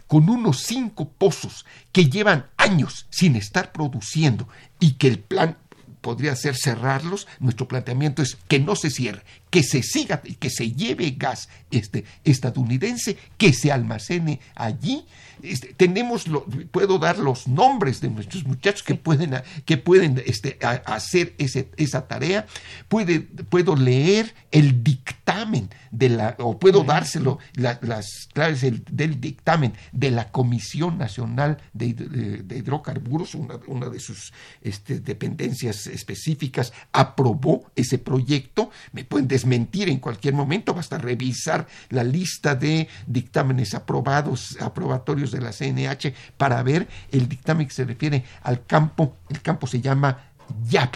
con unos cinco pozos que llevan años sin estar produciendo y que el plan podría ser cerrarlos. Nuestro planteamiento es que no se cierre, que se siga, que se lleve gas este, estadounidense, que se almacene allí. Este, tenemos, lo, puedo dar los nombres de nuestros muchachos que pueden, que pueden este, hacer ese, esa tarea. Puede, puedo leer el dictamen de la, o puedo dárselo las claves del, dictamen de la Comisión Nacional de, Hidrocarburos, una, una, de sus este, dependencias específicas, aprobó ese proyecto. Me pueden desmentir en cualquier momento, basta revisar la lista de dictámenes aprobados, aprobatorios de la CNH para ver el dictamen que se refiere al campo. El campo se llama YAB,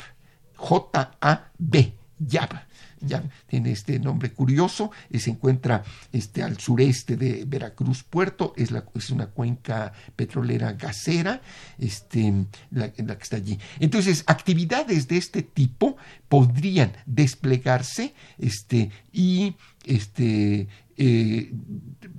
J-A-B, YAB ya tiene este nombre curioso, se encuentra este, al sureste de Veracruz Puerto, es, la, es una cuenca petrolera gasera, este, la, que está allí. Entonces, actividades de este tipo podrían desplegarse este, y este, eh,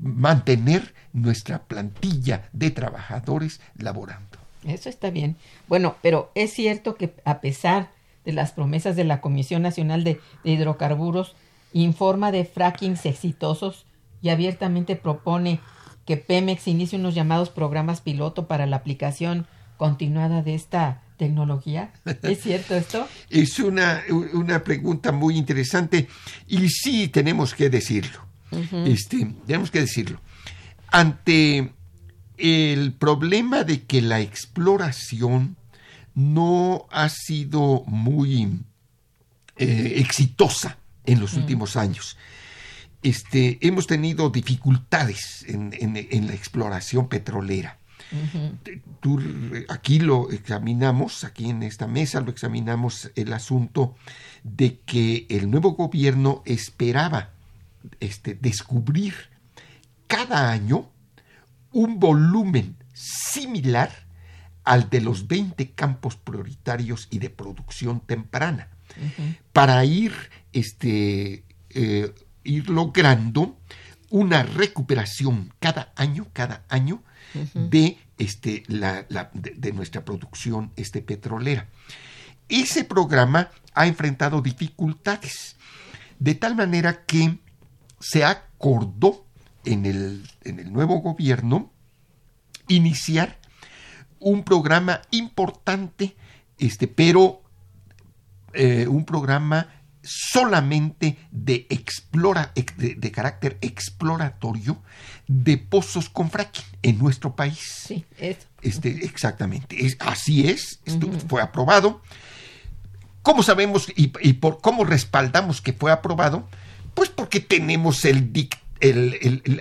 mantener nuestra plantilla de trabajadores laborando. Eso está bien. Bueno, pero es cierto que a pesar de las promesas de la Comisión Nacional de, Hidrocarburos, informa de frackings exitosos y abiertamente propone que Pemex inicie unos llamados programas piloto para la aplicación continuada de esta tecnología. ¿Es cierto esto? es una, una pregunta muy interesante y sí tenemos que decirlo. este, tenemos que decirlo. Ante el problema de que la exploración no ha sido muy eh, exitosa en los mm. últimos años. Este, hemos tenido dificultades en, la exploración petrolera. aquí lo examinamos, aquí en esta mesa lo examinamos el asunto de que el nuevo gobierno esperaba este, descubrir cada año un volumen similar al de los 20 campos prioritarios y de producción temprana, para ir, este, eh, ir logrando una recuperación cada año, cada año, de, este, la, de, nuestra producción este, petrolera. Ese programa ha enfrentado dificultades, de tal manera que se acordó en el, en el nuevo gobierno iniciar un programa importante, este, pero eh, un programa solamente de, explora, de, carácter exploratorio de pozos con fracking en nuestro país. Sí, eso. Este, exactamente. Es, así es, esto fue aprobado. ¿Cómo sabemos y, por cómo respaldamos que fue aprobado? Pues porque tenemos el,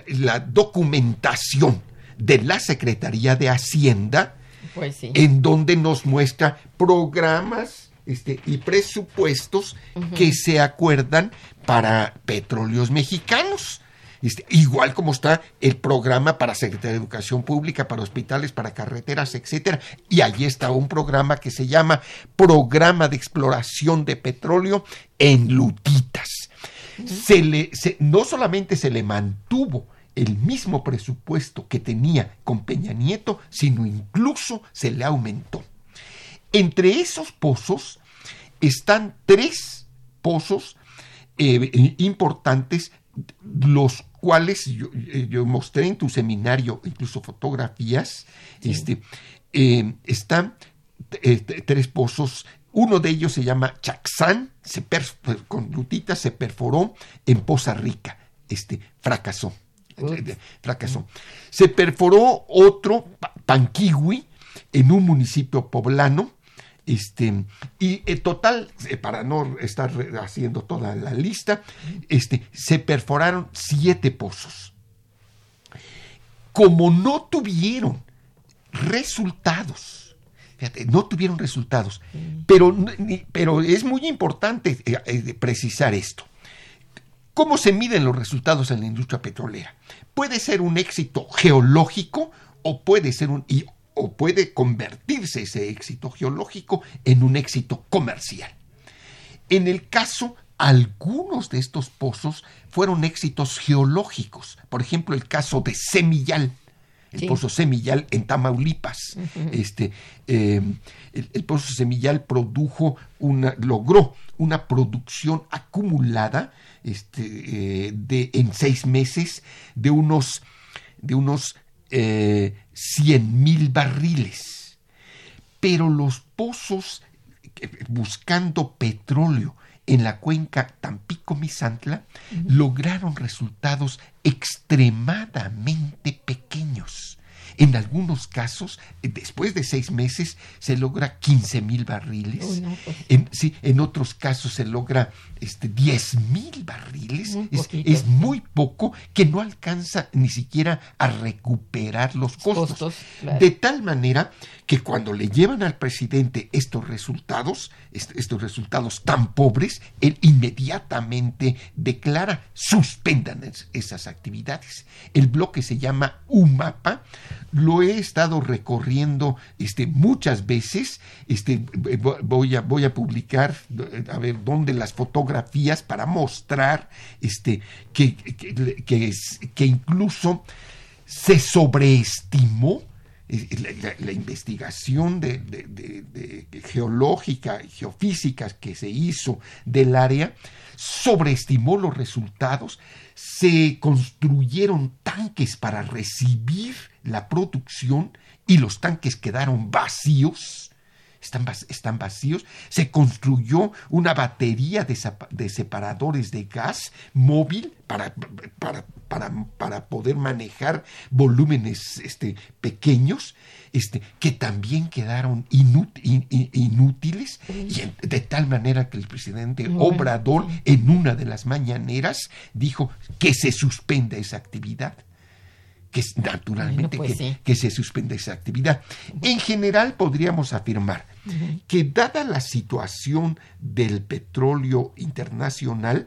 la documentación de la Secretaría de Hacienda pues en donde nos muestra programas este, y presupuestos que se acuerdan para petróleos mexicanos. Este, igual como está el programa para Secretaría de Educación Pública, para hospitales, para carreteras, etcétera. Y allí está un programa que se llama Programa de Exploración de Petróleo en Lutitas. Se le, no solamente se le mantuvo el mismo presupuesto que tenía con Peña Nieto, sino incluso se le aumentó. Entre esos pozos están tres pozos eh, importantes, los cuales eh, yo, mostré en tu seminario, incluso fotografías, este, eh, están tres pozos. Uno de ellos se llama Chaxán, se con lutita se perforó en Poza Rica, este, fracasó fracasó. Se perforó otro, Panquiwi, en un municipio poblano, Este, y en total, eh, para no estar haciendo toda la lista, este, se perforaron siete pozos. Como no tuvieron resultados, fíjate, no tuvieron resultados, pero, pero es muy importante eh, eh, precisar esto. ¿Cómo se miden los resultados en la industria petrolera? Puede ser un éxito geológico o puede ser un o puede convertirse ese éxito geológico en un éxito comercial. En el caso, algunos de estos pozos fueron éxitos geológicos. Por ejemplo, el caso de Semillal, el pozo Semillal en Tamaulipas. este, em, el, pozo Semillal produjo una, logró una producción acumulada este, eh, de, en seis meses de unos, de unos eh, cien mil barriles. Pero los pozos eh, buscando petróleo en la cuenca Tampico-Misantla lograron resultados extremadamente pequeños. En algunos casos, después de seis meses, se logra 15 mil barriles. Pues. en, sí, en otros casos se logra este, 10 mil barriles. Es, muy poco que no alcanza ni siquiera a recuperar los costos. De tal manera que cuando le llevan al presidente estos resultados, estos resultados tan pobres, él inmediatamente declara suspendan esas actividades. El bloque se llama UMAPA lo he estado recorriendo este, muchas veces. Este, voy, a, voy a publicar, a ver, dónde las fotografías para mostrar este, que, que, incluso se sobreestimó eh, la, investigación de, geológica y geofísica que se hizo del área sobreestimó los resultados, se construyeron tanques para recibir la producción y los tanques quedaron vacíos, están, están vacíos, se construyó una batería de, separadores de gas móvil para, para, para, poder manejar volúmenes este, pequeños, este, que también quedaron inútiles, y de tal manera que el presidente Obrador en una de las mañaneras dijo que se suspenda esa actividad que naturalmente pues que, se suspende esa actividad. En general podríamos afirmar que dada la situación del petróleo internacional,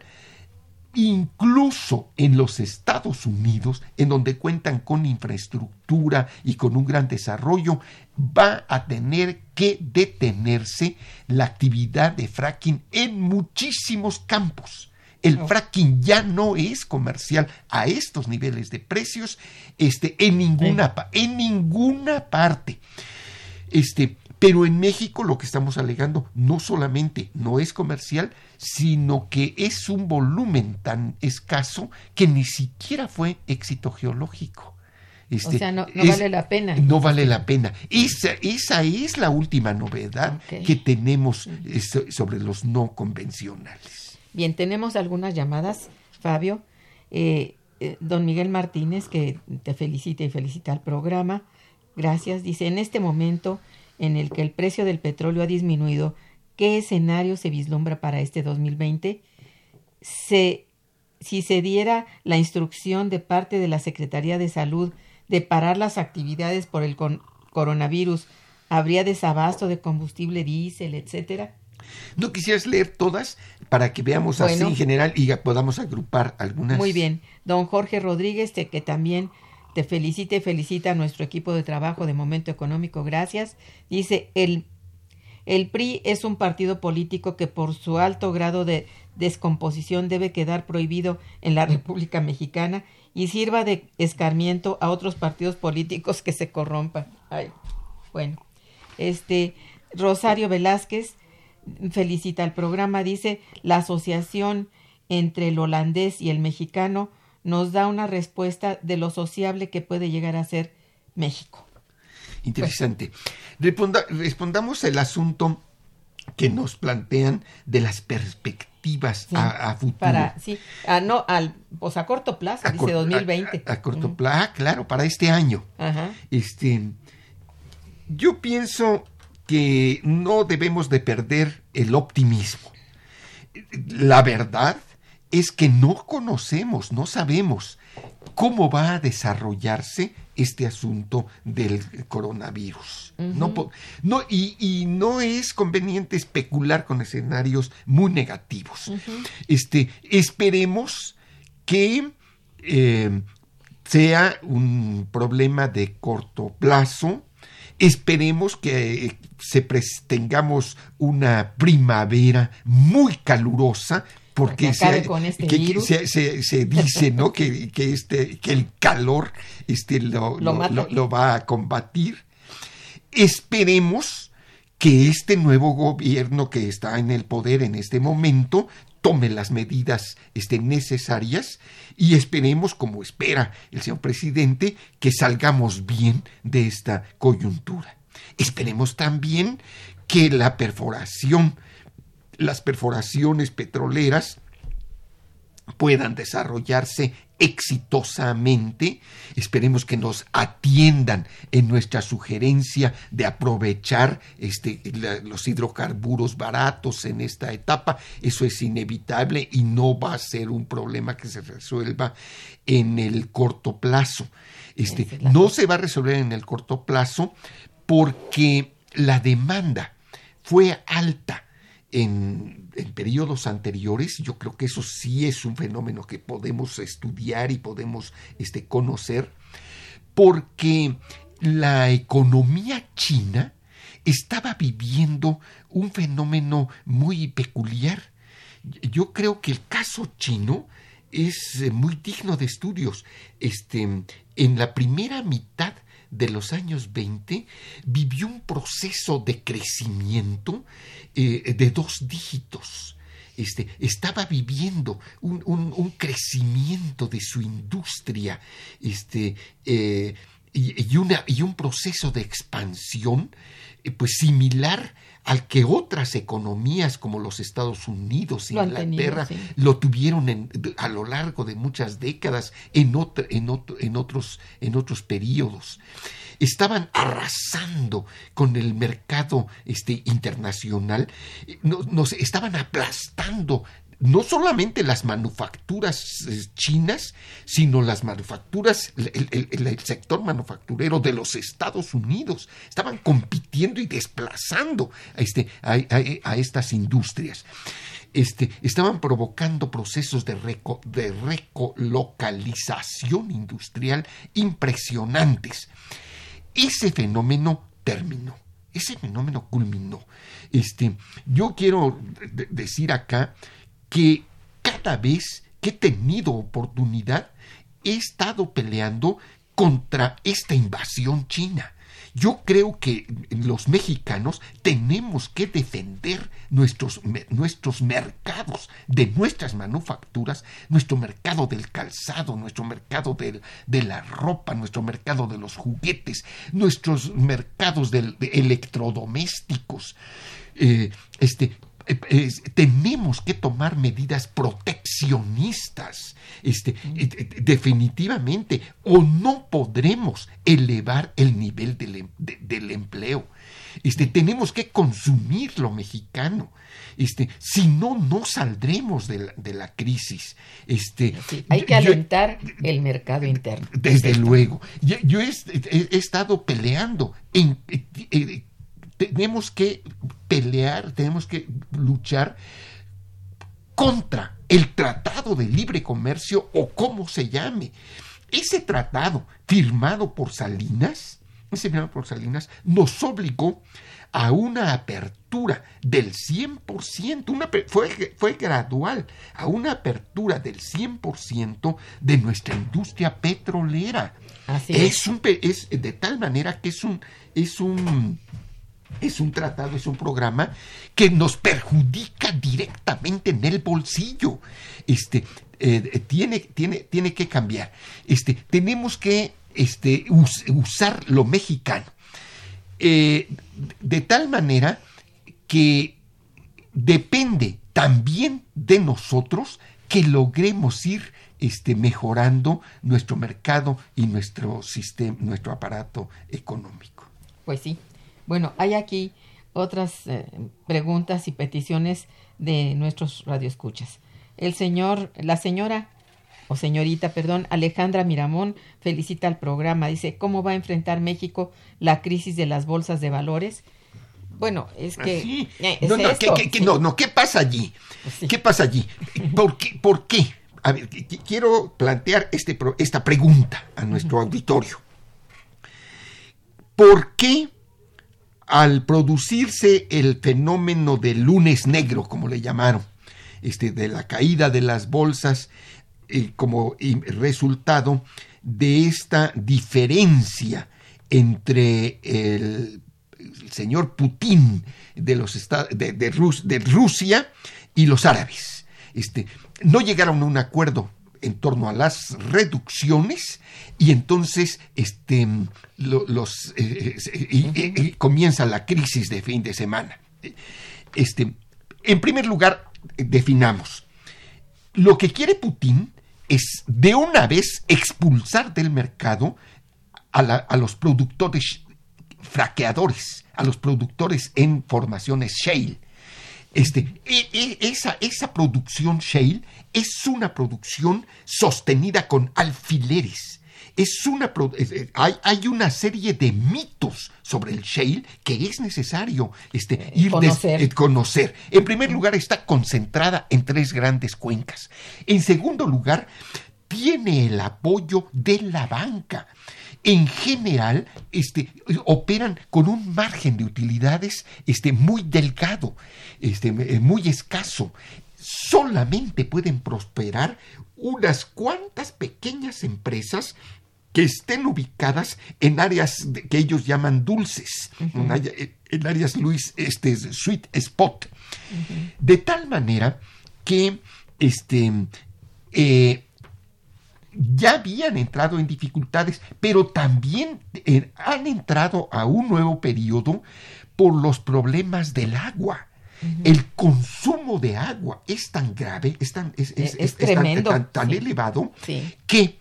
incluso en los Estados Unidos, en donde cuentan con infraestructura y con un gran desarrollo, va a tener que detenerse la actividad de fracking en muchísimos campos. El fracking ya no es comercial a estos niveles de precios este, en, ninguna, en ninguna parte. Este, pero en México lo que estamos alegando no solamente no es comercial, sino que es un volumen tan escaso que ni siquiera fue éxito geológico. Este, o sea, no, vale la pena. No vale la pena. Esa, esa es la última novedad que tenemos sobre los no convencionales. Bien, tenemos algunas llamadas, Fabio. Eh, eh, don Miguel Martínez, que te felicita y felicita al programa. Gracias. Dice, en este momento en el que el precio del petróleo ha disminuido, ¿qué escenario se vislumbra para este 2020? Se, si se diera la instrucción de parte de la Secretaría de Salud de parar las actividades por el coronavirus, ¿habría desabasto de combustible diésel, etcétera? ¿No quisieras leer todas para que veamos así en general y podamos agrupar algunas? Muy bien. Don Jorge Rodríguez, que también te felicita y felicita a nuestro equipo de trabajo de Momento Económico. Gracias. Dice, el, el PRI es un partido político que por su alto grado de descomposición debe quedar prohibido en la República Mexicana y sirva de escarmiento a otros partidos políticos que se corrompan. Ay, bueno. Este, Rosario Velázquez, felicita el programa, dice, la asociación entre el holandés y el mexicano nos da una respuesta de lo sociable que puede llegar a ser México. Interesante. respondamos el asunto que nos plantean de las perspectivas a, futuro. Para, sí, a, no, al, pues a corto plazo, dice 2020. A, corto plazo, claro, para este año. Este, yo pienso que no debemos de perder el optimismo. La verdad es que no conocemos, no sabemos cómo va a desarrollarse este asunto del coronavirus. no, no, y, no es conveniente especular con escenarios muy negativos. este, esperemos que eh, sea un problema de corto plazo. Esperemos que se tengamos una primavera muy calurosa, porque se, se, dice ¿no? que, que, este, que el calor este, lo, lo, va a combatir. Esperemos que este nuevo gobierno que está en el poder en este momento tome las medidas este, necesarias y esperemos, como espera el señor presidente, que salgamos bien de esta coyuntura. Esperemos también que la perforación las perforaciones petroleras puedan desarrollarse exitosamente. Esperemos que nos atiendan en nuestra sugerencia de aprovechar este, los hidrocarburos baratos en esta etapa. Eso es inevitable y no va a ser un problema que se resuelva en el corto plazo. Este, no se va a resolver en el corto plazo porque la demanda fue alta en, periodos anteriores, yo creo que eso sí es un fenómeno que podemos estudiar y podemos este, conocer, porque la economía china estaba viviendo un fenómeno muy peculiar. Yo creo que el caso chino es eh, muy digno de estudios. Este, en la primera mitad de los años 20 vivió un proceso de crecimiento eh, de dos dígitos. Este, estaba viviendo un, crecimiento de su industria este, eh, y, una, y, un proceso de expansión eh, pues similar al que otras economías como los Estados Unidos y Inglaterra lo tuvieron a lo largo de muchas décadas en, en, en, otros, en otros periodos. Estaban arrasando con el mercado este, internacional, nos estaban aplastando no solamente las manufacturas eh, chinas, sino las manufacturas, el, sector manufacturero de los Estados Unidos. Estaban compitiendo y desplazando a, este, a, estas industrias. Este, estaban provocando procesos de, de recolocalización industrial impresionantes. Ese fenómeno terminó. Ese fenómeno culminó. Este, yo quiero decir acá que cada vez que he tenido oportunidad he estado peleando contra esta invasión china. Yo creo que los mexicanos tenemos que defender nuestros, nuestros, mercados de nuestras manufacturas, nuestro mercado del calzado, nuestro mercado de la ropa, nuestro mercado de los juguetes, nuestros mercados de, electrodomésticos. Eh, este, eh, tenemos que tomar medidas proteccionistas, este, eh, eh, definitivamente, o no podremos elevar el nivel del, em, del empleo. Este, tenemos que consumir lo mexicano. Este, si no, no saldremos de la, de la crisis. Este, hay que alentar el mercado interno. Desde luego. Yo, he, estado peleando en, tenemos que pelear, tenemos que luchar contra el Tratado de Libre Comercio o como se llame. Ese tratado firmado por Salinas, ese firmado por Salinas, nos obligó a una apertura del 100%, una, fue, fue gradual, a una apertura del 100% de nuestra industria petrolera. Así es. Es, un, es de tal manera que es un, es un es un tratado, es un programa que nos perjudica directamente en el bolsillo. Este, eh, tiene, tiene, tiene que cambiar. Este, tenemos que este, usar lo mexicano. Eh, de tal manera que depende también de nosotros que logremos ir este, mejorando nuestro mercado y nuestro sistema, nuestro aparato económico. Pues sí, bueno, hay aquí otras eh, preguntas y peticiones de nuestros radioescuchas. El señor, la señora o señorita, perdón, Alejandra Miramón felicita al programa. Dice, ¿cómo va a enfrentar México la crisis de las bolsas de valores? Bueno, es que... no, no, no, no, ¿qué pasa allí? Pues ¿Qué pasa allí? ¿Por qué? ¿Por qué? A ver, quiero plantear este, esta pregunta a nuestro auditorio. ¿Por qué al producirse el fenómeno del lunes negro, como le llamaron, este, de la caída de las bolsas, eh, como resultado de esta diferencia entre el, señor Putin de, los de, de, Rusia y los árabes. Este, no llegaron a un acuerdo en torno a las reducciones y entonces este, los, eh, eh, comienza la crisis de fin de semana. Este, en primer lugar, definamos. Lo que quiere Putin es de una vez expulsar del mercado a, los productores fraqueadores, a los productores en formaciones shale. Este, e, e, esa, esa producción shale es una producción sostenida con alfileres es una, hay, hay, una serie de mitos sobre el shale que es necesario este, eh, ir conocer. Eh, conocer. En primer lugar, está concentrada en tres grandes cuencas. En segundo lugar, tiene el apoyo de la banca. En general, este, operan con un margen de utilidades este, muy delgado, este, eh, muy escaso. Solamente pueden prosperar unas cuantas pequeñas empresas que estén ubicadas en áreas que ellos llaman dulces, en, áreas Luis, este, sweet spot, de tal manera que este, eh, ya habían entrado en dificultades, pero también eh, han entrado a un nuevo periodo por los problemas del agua. El consumo de agua es tan grave, es tan, es, tan, elevado que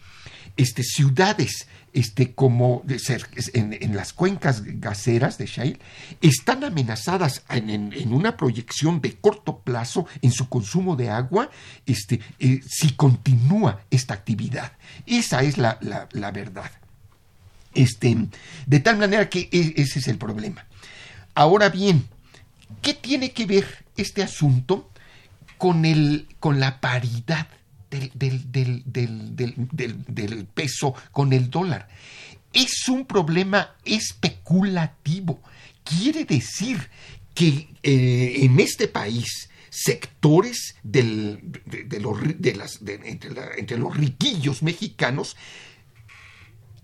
este, ciudades este, como en, en, las cuencas gaseras de Shale están amenazadas en, una proyección de corto plazo en su consumo de agua este, eh, si continúa esta actividad. Esa es la, la, verdad. Este, de tal manera que e, ese es el problema. Ahora bien, ¿qué tiene que ver este asunto con, el, con la paridad del, peso con el dólar. Es un problema especulativo. Quiere decir que eh, en este país sectores de, los, entre, los riquillos mexicanos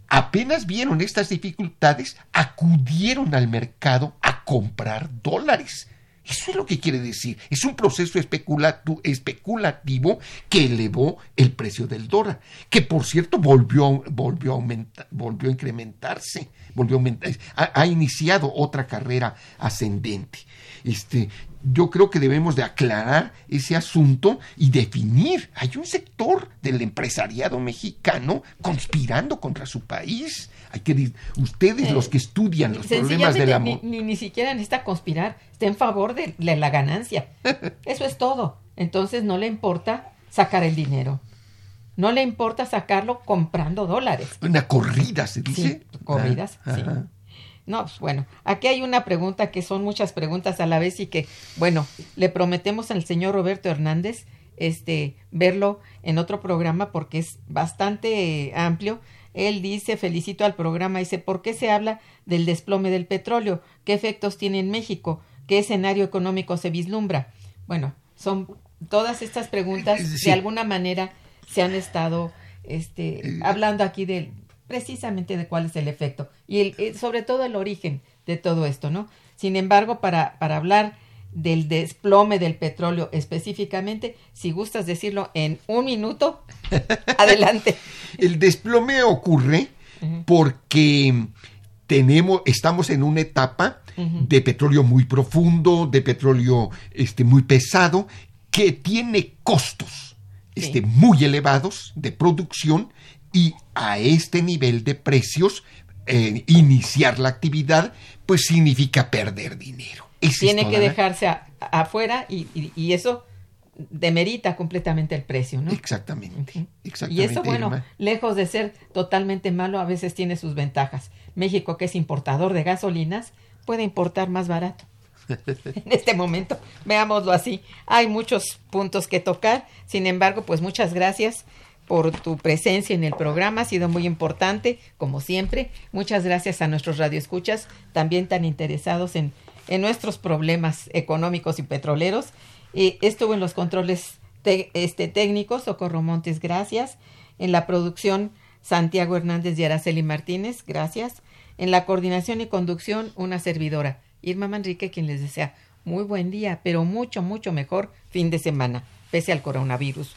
apenas vieron estas dificultades, acudieron al mercado a comprar dólares. Eso es lo que quiere decir. Es un proceso especulativo que elevó el precio del dólar, que por cierto volvió, volvió, a, aumentar, volvió a incrementarse, volvió a aumentar, ha, iniciado otra carrera ascendente. Este, yo creo que debemos de aclarar ese asunto y definir. Hay un sector del empresariado mexicano conspirando contra su país. Hay que ustedes los que estudian los problemas de la ni, ni, ni siquiera necesita conspirar, está en favor de la ganancia. Eso es todo. Entonces no le importa sacar el dinero. No le importa sacarlo comprando dólares. Una corrida, se dice. corridas, ah, sí. No, pues bueno, aquí hay una pregunta que son muchas preguntas a la vez y que, bueno, le prometemos al señor Roberto Hernández este verlo en otro programa porque es bastante amplio. Él dice, felicito al programa, dice, ¿por qué se habla del desplome del petróleo? ¿Qué efectos tiene en México? ¿Qué escenario económico se vislumbra? Bueno, son todas estas preguntas de alguna manera se han estado este, eh, hablando aquí de, precisamente de cuál es el efecto y el, eh, sobre todo el origen de todo esto, ¿no? Sin embargo, para, para hablar del desplome del petróleo específicamente, si gustas decirlo en un minuto, adelante. El desplome ocurre porque tenemos, estamos en una etapa de petróleo muy profundo, de petróleo este, muy pesado, que tiene costos este, muy elevados de producción y a este nivel de precios, eh, iniciar la actividad, pues significa perder dinero. tiene que dejarse afuera y, eso demerita completamente el precio, ¿no? Exactamente, Y eso, bueno, lejos de ser totalmente malo, a veces tiene sus ventajas. México, que es importador de gasolinas, puede importar más barato. en este momento, veámoslo así. Hay muchos puntos que tocar, sin embargo, pues muchas gracias por tu presencia en el programa, ha sido muy importante, como siempre. Muchas gracias a nuestros radioescuchas, también tan interesados en, en nuestros problemas económicos y petroleros. Y estuvo en los controles este, técnicos, Socorro Montes, gracias. En la producción, Santiago Hernández y Araceli Martínez, gracias. En la coordinación y conducción, una servidora, Irma Manrique, quien les desea muy buen día, pero mucho, mucho mejor fin de semana, pese al coronavirus.